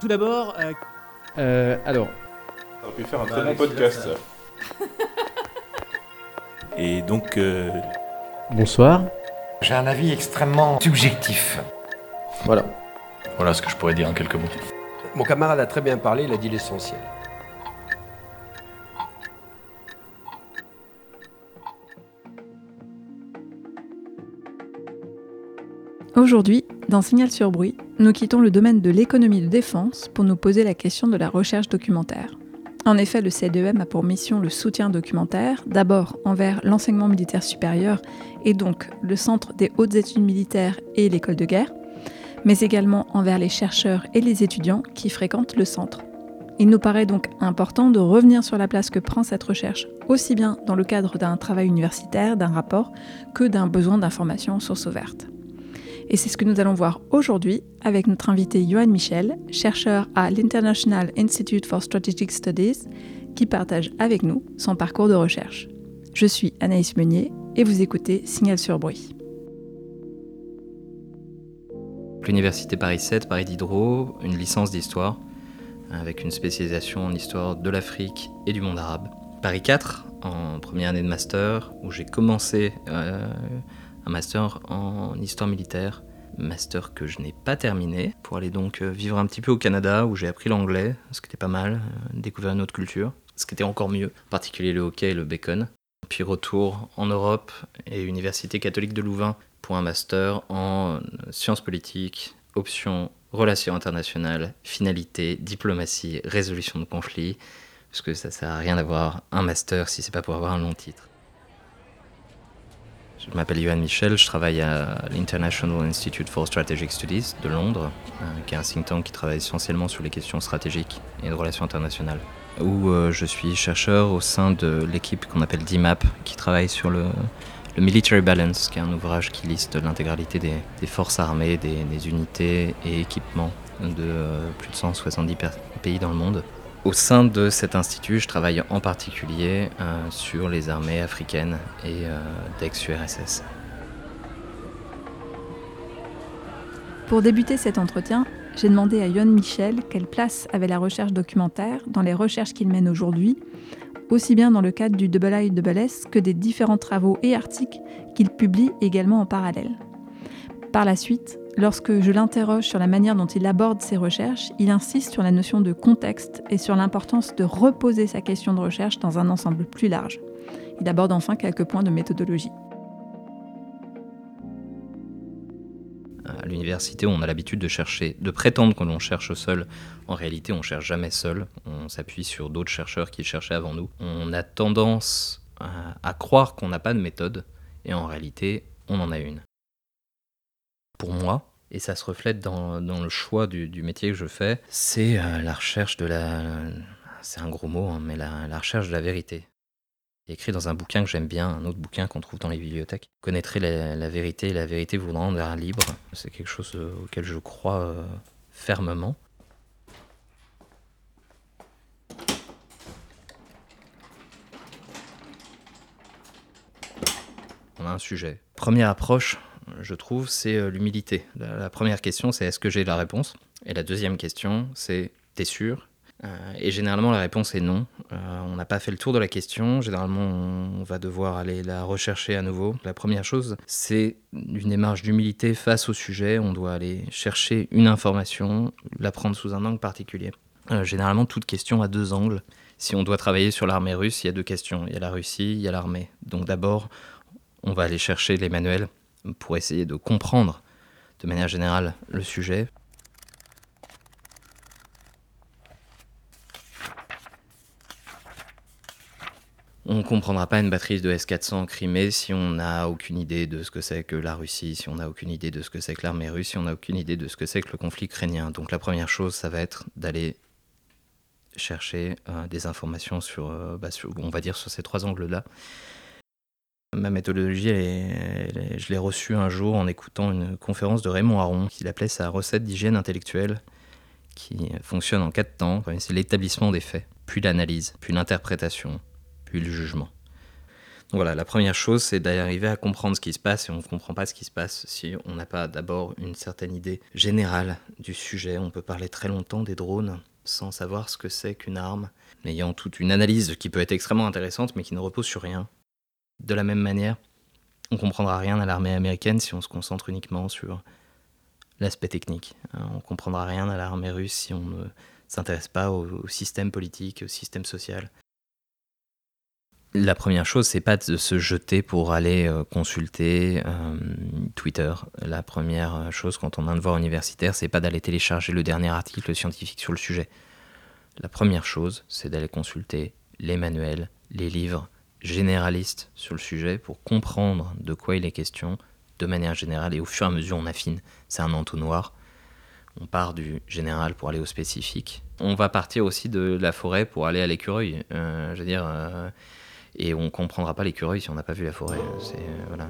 Tout d'abord, euh, Euh, alors, Ça aurait pu faire un très bon podcast. ça. Et donc, euh, bonsoir. J'ai un avis extrêmement subjectif. Voilà. Voilà ce que je pourrais dire en quelques mots. Mon camarade a très bien parlé, il a dit l'essentiel. Aujourd'hui, dans Signal sur bruit, nous quittons le domaine de l'économie de défense pour nous poser la question de la recherche documentaire. En effet, le CDEM a pour mission le soutien documentaire, d'abord envers l'enseignement militaire supérieur et donc le Centre des hautes études militaires et l'école de guerre, mais également envers les chercheurs et les étudiants qui fréquentent le centre. Il nous paraît donc important de revenir sur la place que prend cette recherche, aussi bien dans le cadre d'un travail universitaire, d'un rapport, que d'un besoin d'information aux sources ouvertes. Et c'est ce que nous allons voir aujourd'hui avec notre invité Johan Michel, chercheur à l'International Institute for Strategic Studies, qui partage avec nous son parcours de recherche. Je suis Anaïs Meunier et vous écoutez Signal sur bruit. L'université Paris 7, Paris Diderot, une licence d'histoire, avec une spécialisation en histoire de l'Afrique et du monde arabe. Paris 4, en première année de master, où j'ai commencé euh, un master en histoire militaire, master que je n'ai pas terminé, pour aller donc euh, vivre un petit peu au Canada, où j'ai appris l'anglais, ce qui était pas mal, euh, découvert une autre culture, ce qui était encore mieux, en particulier le hockey et le bacon. Puis retour en Europe et Université catholique de Louvain pour un master en euh, sciences politiques, options relations internationales, finalité, diplomatie, résolution de conflits, parce que ça sert à rien d'avoir un master si c'est pas pour avoir un long titre. Je m'appelle Johan Michel, je travaille à l'International Institute for Strategic Studies de Londres, euh, qui est un think tank qui travaille essentiellement sur les questions stratégiques et de relations internationales, où euh, je suis chercheur au sein de l'équipe qu'on appelle DMAP, qui travaille sur le, Military Balance, qui est un ouvrage qui liste l'intégralité des, forces armées, des, unités et équipements de euh, plus de 170 per- pays dans le monde. Au sein de cet institut, je travaille en particulier euh, sur les armées africaines et euh, d'ex-URSS. Pour débuter cet entretien, j'ai demandé à Johan Michel quelle place avait la recherche documentaire dans les recherches qu'il mène aujourd'hui, aussi bien dans le cadre du IISS que des différents travaux et articles qu'il publie également en parallèle. Par la suite, lorsque je l'interroge sur la manière dont il aborde ses recherches, il insiste sur la notion de contexte et sur l'importance de reposer sa question de recherche dans un ensemble plus large. Il aborde enfin quelques points de méthodologie. À l'université, on a l'habitude de chercher, de prétendre que l'on cherche seul. En réalité, on cherche jamais seul. On s'appuie sur d'autres chercheurs qui cherchaient avant nous. On a tendance à, à croire qu'on n'a pas de méthode, et en réalité, on en a une. Pour moi, et ça se reflète dans, le choix du, métier que je fais, c'est euh, la recherche de la... C'est un gros mot, hein, mais la, recherche de la vérité. Écrit dans un bouquin que j'aime bien, un autre bouquin qu'on trouve dans les bibliothèques. Connaîtrez la, vérité, la vérité vous rendra libre. C'est quelque chose euh, auquel je crois euh, fermement. On a un sujet. Première approche, je trouve, c'est euh, l'humilité. La, première question, c'est est-ce que j'ai la réponse? Et la deuxième question, c'est t'es sûr? Euh, Et généralement, la réponse est non. Euh, on n'a pas fait le tour de la question. Généralement, on, va devoir aller la rechercher à nouveau. La première chose, c'est une démarche d'humilité face au sujet. On doit aller chercher une information, la prendre sous un angle particulier. Généralement, toute question a deux angles. Si on doit travailler sur l'armée russe, il y a deux questions. Il y a la Russie, il y a l'armée. Donc d'abord, on va aller chercher les manuels pour essayer de comprendre de manière générale le sujet. On ne comprendra pas une batterie de S-400 en Crimée si on n'a aucune idée de ce que c'est que la Russie, si on n'a aucune idée de ce que c'est que l'armée russe, si on n'a aucune idée de ce que c'est que le conflit ukrainien. Donc la première chose, ça va être d'aller chercher euh, des informations euh, bah, on va dire, sur ces trois angles-là. Ma méthodologie, est- je l'ai reçue un jour en écoutant une conférence de Raymond Aron, qu'il appelait sa recette d'hygiène intellectuelle, qui fonctionne en quatre temps. C'est l'établissement des faits, puis l'analyse, puis l'interprétation, puis le jugement. Voilà, la première chose, c'est d'arriver à comprendre ce qui se passe et on ne comprend pas ce qui se passe si on n'a pas d'abord une certaine idée générale du sujet. On peut parler très longtemps des drones sans savoir ce que c'est qu'une arme, ayant toute une analyse qui peut être extrêmement intéressante mais qui ne repose sur rien. De la même manière, on comprendra rien à l'armée américaine si on se concentre uniquement sur l'aspect technique. Hein, on comprendra rien à l'armée russe si on ne s'intéresse pas au, système politique, au système social. La première chose, c'est pas de se jeter pour aller euh, consulter euh, Twitter. La première chose quand on a un devoir universitaire, c'est pas d'aller télécharger le dernier article scientifique sur le sujet. La première chose, c'est d'aller consulter les manuels, les livres généralistes sur le sujet pour comprendre de quoi il est question de manière générale et au fur et à mesure on affine. C'est un entonnoir. On part du général pour aller au spécifique. On va partir aussi de la forêt pour aller à l'écureuil. Euh, je veux dire, et on comprendra pas l'écureuil si on n'a pas vu la forêt. C'est euh, voilà.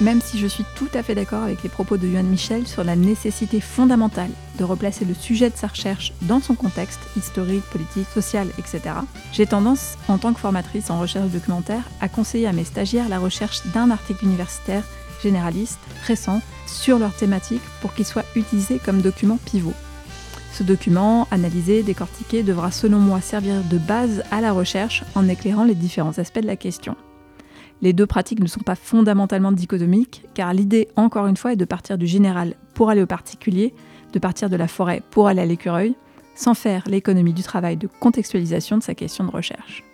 Même si je suis tout à fait d'accord avec les propos de Johan Michel sur la nécessité fondamentale de replacer le sujet de sa recherche dans son contexte historique, politique, social, etc., j'ai tendance, en tant que formatrice en recherche documentaire, à conseiller à mes stagiaires la recherche d'un article universitaire généraliste, récent, sur leur thématique pour qu'il soit utilisé comme document pivot. Ce document, analysé, décortiqué, devra selon moi servir de base à la recherche en éclairant les différents aspects de la question. Les deux pratiques ne sont pas fondamentalement dichotomiques, car l'idée, encore une fois, est de partir du général pour aller au particulier, de partir de la forêt pour aller à l'écureuil, sans faire l'économie du travail de contextualisation de sa question de recherche.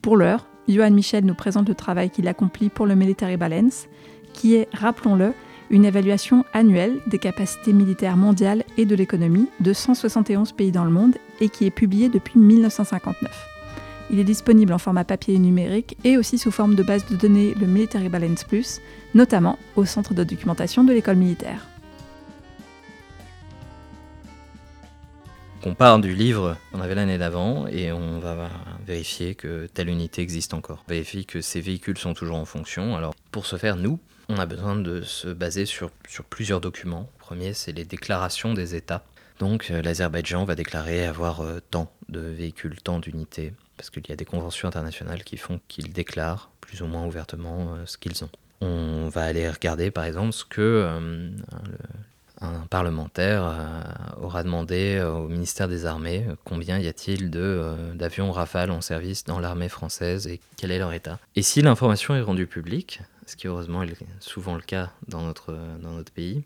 Pour l'heure, Johan Michel nous présente le travail qu'il accomplit pour le Military Balance, qui est, rappelons-le, une évaluation annuelle des capacités militaires mondiales et de l'économie de 171 pays dans le monde et qui est publié depuis 1959. Il est disponible en format papier et numérique et aussi sous forme de base de données le Military Balance Plus, notamment au centre de documentation de l'école militaire. On part du livre qu'on avait l'année d'avant et on va vérifier que telle unité existe encore. On vérifie que ces véhicules sont toujours en fonction. Alors pour ce faire, nous, on a besoin de se baser sur, plusieurs documents. Le premier, c'est les déclarations des États. Donc euh, l'Azerbaïdjan va déclarer avoir euh, tant de véhicules, tant d'unités parce qu'il y a des conventions internationales qui font qu'ils déclarent plus ou moins ouvertement euh, ce qu'ils ont. On va aller regarder par exemple ce que euh, un parlementaire euh, aura demandé au ministère des Armées, combien y a-t-il d'avions Rafale en service dans l'armée française et quel est leur état. Et si l'information est rendue publique, ce qui heureusement est souvent le cas dans notre, dans notre pays,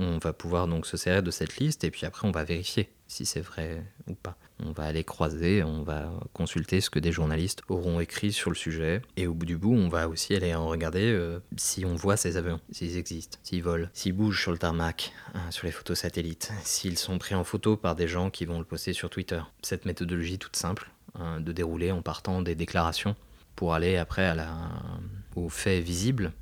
on va pouvoir donc se servir de cette liste et puis après on va vérifier si c'est vrai ou pas. On va aller croiser, on va consulter ce que des journalistes auront écrit sur le sujet. Et au bout du bout, on va aussi aller en regarder euh, si on voit ces avions, s'ils existent, s'ils volent, s'ils bougent sur le tarmac, hein, sur les photos satellites, s'ils sont pris en photo par des gens qui vont le poster sur Twitter. Cette méthodologie toute simple hein, de dérouler en partant des déclarations pour aller après à la, aux faits visibles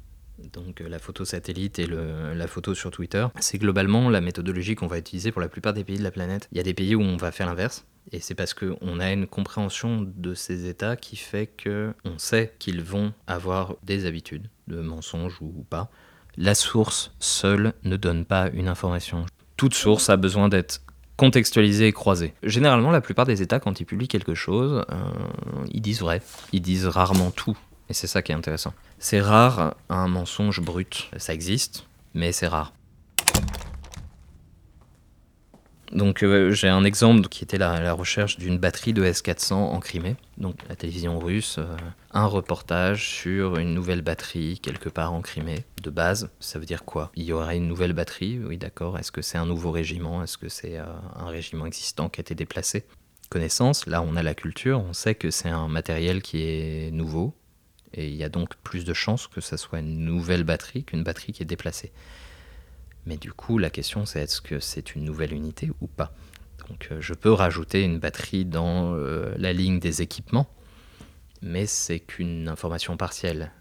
donc euh, la photo satellite et la photo sur Twitter, c'est globalement la méthodologie qu'on va utiliser pour la plupart des pays de la planète. Il y a des pays où on va faire l'inverse, et c'est parce qu'on a une compréhension de ces États qui fait que on sait qu'ils vont avoir des habitudes de mensonges ou pas. La source seule ne donne pas une information. Toute source a besoin d'être contextualiser et croiser. Généralement, la plupart des États, quand ils publient quelque chose, euh, ils disent vrai. Ils disent rarement tout. Et c'est ça qui est intéressant. C'est rare un mensonge brut. Ça existe, mais c'est rare. Donc euh, j'ai un exemple qui était la, recherche d'une batterie de S400 en Crimée, donc la télévision russe, euh, un reportage sur une nouvelle batterie quelque part en Crimée. De base, ça veut dire quoi? Il y aurait une nouvelle batterie, oui d'accord. Est-ce que c'est un nouveau régiment? Est-ce que c'est euh, un régiment existant qui a été déplacé? Connaissance, là on a la culture, on sait que c'est un matériel qui est nouveau, et il y a donc plus de chances que ça soit une nouvelle batterie qu'une batterie qui est déplacée. Mais du coup, la question c'est est-ce que c'est une nouvelle unité ou pas? Donc euh, je peux rajouter une batterie dans euh, la ligne des équipements, mais c'est qu'une information partielle.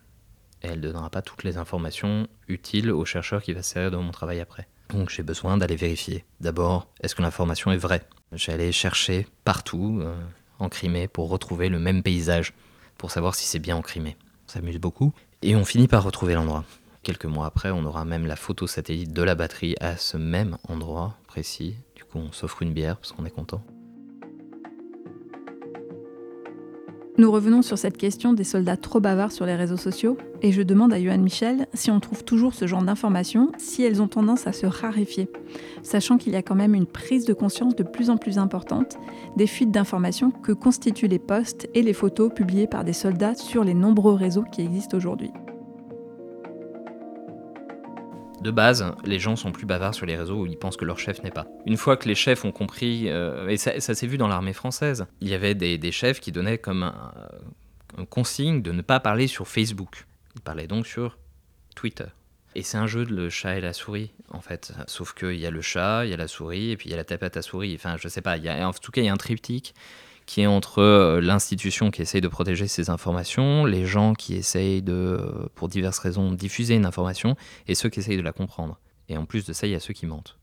Elle ne donnera pas toutes les informations utiles au chercheur qui va se servir de mon travail après. Donc j'ai besoin d'aller vérifier. D'abord, est-ce que l'information est vraie? Allé chercher partout euh, en Crimée pour retrouver le même paysage, pour savoir si c'est bien en Crimée. On s'amuse beaucoup. Et on finit par retrouver l'endroit. Quelques mois après, on aura même la photo satellite de la batterie à ce même endroit précis. Du coup, on s'offre une bière parce qu'on est content. Nous revenons sur cette question des soldats trop bavards sur les réseaux sociaux, et je demande à Johan Michel si on trouve toujours ce genre d'informations, si elles ont tendance à se raréfier, sachant qu'il y a quand même une prise de conscience de plus en plus importante des fuites d'informations que constituent les posts et les photos publiées par des soldats sur les nombreux réseaux qui existent aujourd'hui. De base, les gens sont plus bavards sur les réseaux où ils pensent que leur chef n'est pas. Une fois que les chefs ont compris, euh, et ça, s'est vu dans l'armée française, il y avait des, chefs qui donnaient comme un, consigne de ne pas parler sur Facebook. Ils parlaient donc sur Twitter. Et c'est un jeu de le chat et la souris, en fait. Sauf qu'il y a le chat, il y a la souris, et puis il y a la tapette à souris. Enfin, je sais pas, y a, en tout cas, il y a un triptyque qui est entre euh, l'institution qui essaye de protéger ses informations, les gens qui essayent de, euh, pour diverses raisons, diffuser une information, et ceux qui essayent de la comprendre. Et en plus de ça, il y a ceux qui mentent.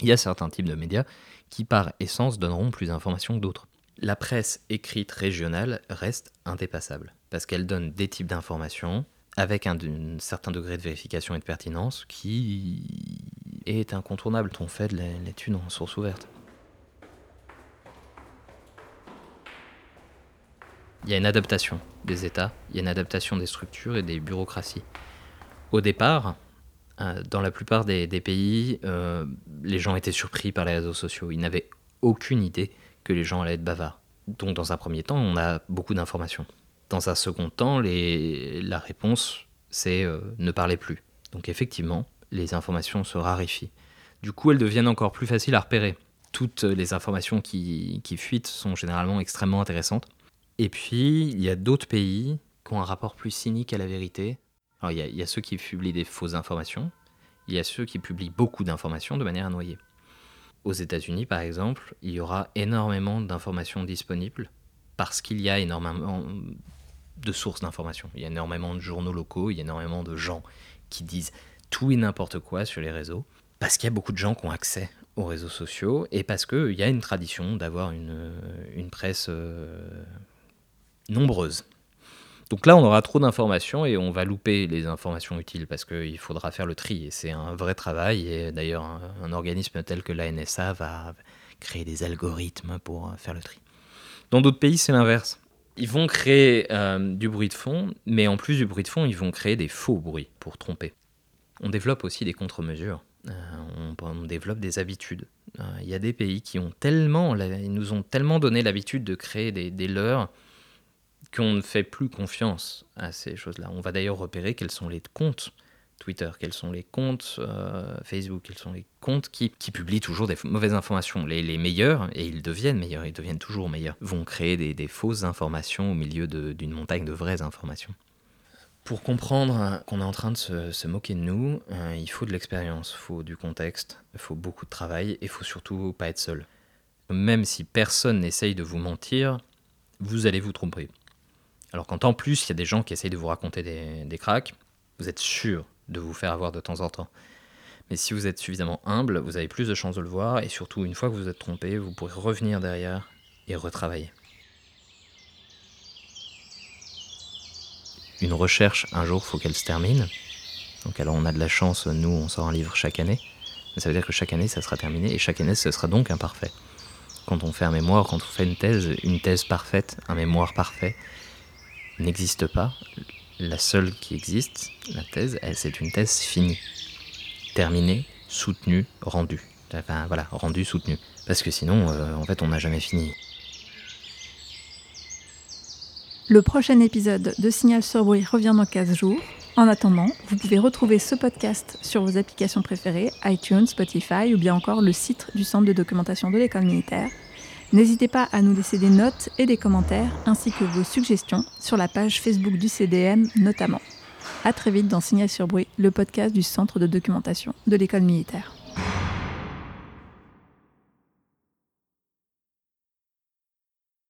Il y a certains types de médias qui, par essence, donneront plus d'informations que d'autres. La presse écrite régionale reste indépassable, parce qu'elle donne des types d'informations avec un, certain degré de vérification et de pertinence qui est incontournable. On fait de l'étude en source ouverte. Il y a une adaptation des États, il y a une adaptation des structures et des bureaucraties. Au départ, euh, dans la plupart des, pays, euh, les gens étaient surpris par les réseaux sociaux. Ils n'avaient aucune idée que les gens allaient être bavards. Donc dans un premier temps, on a beaucoup d'informations. Dans un second temps, la réponse, c'est euh, ne parlez plus. Donc effectivement, les informations se raréfient. Du coup, elles deviennent encore plus faciles à repérer. Toutes les informations qui, qui fuitent sont généralement extrêmement intéressantes. Et puis, il y a d'autres pays qui ont un rapport plus cynique à la vérité. Alors, il y, a, ceux qui publient des fausses informations, il y a ceux qui publient beaucoup d'informations de manière à noyer. Aux États-Unis, par exemple, il y aura énormément d'informations disponibles parce qu'il y a énormément de sources d'informations. Il y a énormément de journaux locaux, il y a énormément de gens qui disent tout et n'importe quoi sur les réseaux parce qu'il y a beaucoup de gens qui ont accès aux réseaux sociaux et parce qu'il y a une tradition d'avoir une, une presse euh, nombreuses. Donc là, on aura trop d'informations et on va louper les informations utiles parce qu'il faudra faire le tri. Et c'est un vrai travail. Et d'ailleurs, un, organisme tel que la NSA va créer des algorithmes pour faire le tri. Dans d'autres pays, c'est l'inverse. Ils vont créer euh, du bruit de fond, mais en plus du bruit de fond, ils vont créer des faux bruits pour tromper. On développe aussi des contre-mesures. Euh, on, développe des habitudes. Il euh, y a des pays qui ont tellement, ils nous ont tellement donné l'habitude de créer des, des leurs qu'on ne fait plus confiance à ces choses-là. On va d'ailleurs repérer quels sont les comptes Twitter, quels sont les comptes euh, Facebook, quels sont les comptes qui, publient toujours des mauvaises informations. Les, meilleurs, et ils deviennent meilleurs, ils deviennent toujours meilleurs, vont créer des, fausses informations au milieu d'une montagne de vraies informations. Pour comprendre qu'on est en train de se, se moquer de nous, euh, il faut de l'expérience, il faut du contexte, il faut beaucoup de travail et il faut surtout pas être seul. Même si personne n'essaye de vous mentir, vous allez vous tromper. Alors quand en plus il y a des gens qui essayent de vous raconter des, cracks, vous êtes sûr de vous faire avoir de temps en temps. Mais si vous êtes suffisamment humble, vous avez plus de chances de le voir et surtout une fois que vous êtes trompé, vous pourrez revenir derrière et retravailler. Une recherche, un jour, faut qu'elle se termine. Donc alors on a de la chance, nous on sort un livre chaque année. Ça veut dire que chaque année, ça sera terminé et chaque année, ce sera donc imparfait. Quand on fait un mémoire, quand on fait une thèse, une thèse parfaite, un mémoire parfait, n'existe pas. La seule qui existe, la thèse, c'est une thèse finie, terminée, soutenue, rendue. Enfin voilà, rendue, soutenue. Parce que sinon, euh, en fait, on n'a jamais fini. Le prochain épisode de Signal sur revient dans 15 jours. En attendant, vous pouvez retrouver ce podcast sur vos applications préférées, iTunes, Spotify ou bien encore le site du Centre de documentation de l'école militaire. N'hésitez pas à nous laisser des notes et des commentaires ainsi que vos suggestions sur la page Facebook du CDM notamment. A très vite dans Signal sur bruit, le podcast du Centre de documentation de l'école militaire.